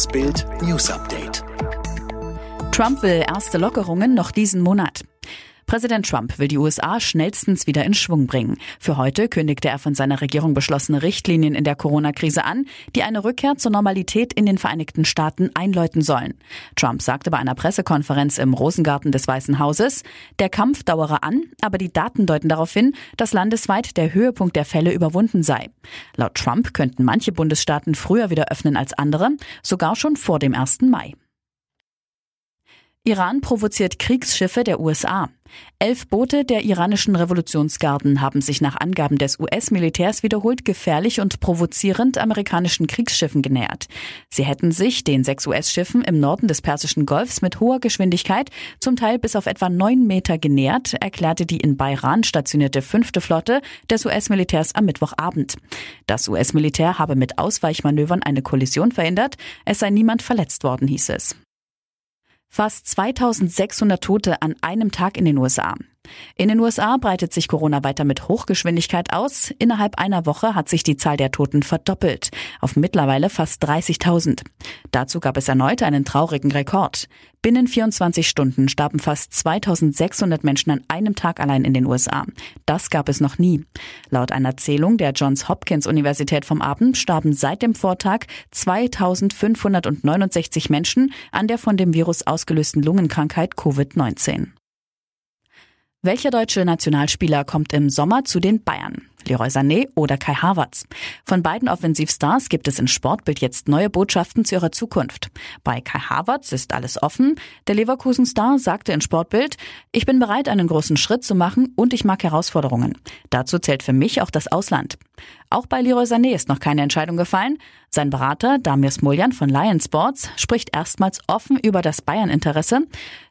Das Bild News Update. Trump will erste Lockerungen noch diesen Monat. Präsident Trump will die USA schnellstens wieder in Schwung bringen. Für heute kündigte er von seiner Regierung beschlossene Richtlinien in der Corona-Krise an, die eine Rückkehr zur Normalität in den Vereinigten Staaten einläuten sollen. Trump sagte bei einer Pressekonferenz im Rosengarten des Weißen Hauses, der Kampf dauere an, aber die Daten deuten darauf hin, dass landesweit der Höhepunkt der Fälle überwunden sei. Laut Trump könnten manche Bundesstaaten früher wieder öffnen als andere, sogar schon vor dem 1. Mai. Iran provoziert Kriegsschiffe der USA. Elf Boote der iranischen Revolutionsgarden haben sich nach Angaben des US-Militärs wiederholt gefährlich und provozierend amerikanischen Kriegsschiffen genähert. Sie hätten sich den sechs US-Schiffen im Norden des Persischen Golfs mit hoher Geschwindigkeit, zum Teil bis auf etwa neun Meter genähert, erklärte die in Bayran stationierte fünfte Flotte des US-Militärs am Mittwochabend. Das US-Militär habe mit Ausweichmanövern eine Kollision verhindert, es sei niemand verletzt worden, hieß es. Fast 2600 Tote an einem Tag in den USA. In den USA breitet sich Corona weiter mit Hochgeschwindigkeit aus. Innerhalb einer Woche hat sich die Zahl der Toten verdoppelt, auf mittlerweile fast 30.000. Dazu gab es erneut einen traurigen Rekord. Binnen 24 Stunden starben fast 2600 Menschen an einem Tag allein in den USA. Das gab es noch nie. Laut einer Zählung der Johns Hopkins Universität vom Abend starben seit dem Vortag 2569 Menschen an der von dem Virus ausgelösten Lungenkrankheit Covid-19. Welcher deutsche Nationalspieler kommt im Sommer zu den Bayern? Leroy Sané oder Kai Havertz. Von beiden Offensivstars gibt es in Sportbild jetzt neue Botschaften zu ihrer Zukunft. Bei Kai Havertz ist alles offen. Der Leverkusen-Star sagte in Sportbild, ich bin bereit, einen großen Schritt zu machen und ich mag Herausforderungen. Dazu zählt für mich auch das Ausland. Auch bei Leroy Sané ist noch keine Entscheidung gefallen. Sein Berater Damir Smoljan von Lion Sports spricht erstmals offen über das Bayern-Interesse.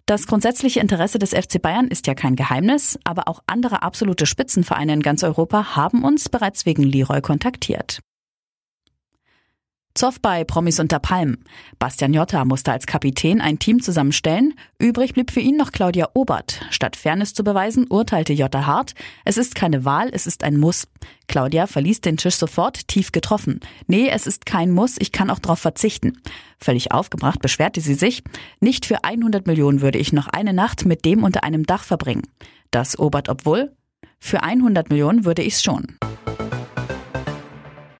Das grundsätzliche Interesse des FC Bayern ist ja kein Geheimnis, aber auch andere absolute Spitzenvereine in ganz Europa haben uns bereits wegen Leroy kontaktiert. Zoff bei Promis unter Palmen. Bastian Jotta musste als Kapitän ein Team zusammenstellen. Übrig blieb für ihn noch Claudia Obert. Statt Fairness zu beweisen, urteilte Jotta hart. Es ist keine Wahl, es ist ein Muss. Claudia verließ den Tisch sofort, tief getroffen. Nee, es ist kein Muss, ich kann auch darauf verzichten. Völlig aufgebracht beschwerte sie sich. Nicht für 100 Millionen würde ich noch eine Nacht mit dem unter einem Dach verbringen. Das Obert obwohl? Für 100 Millionen würde ich's schon.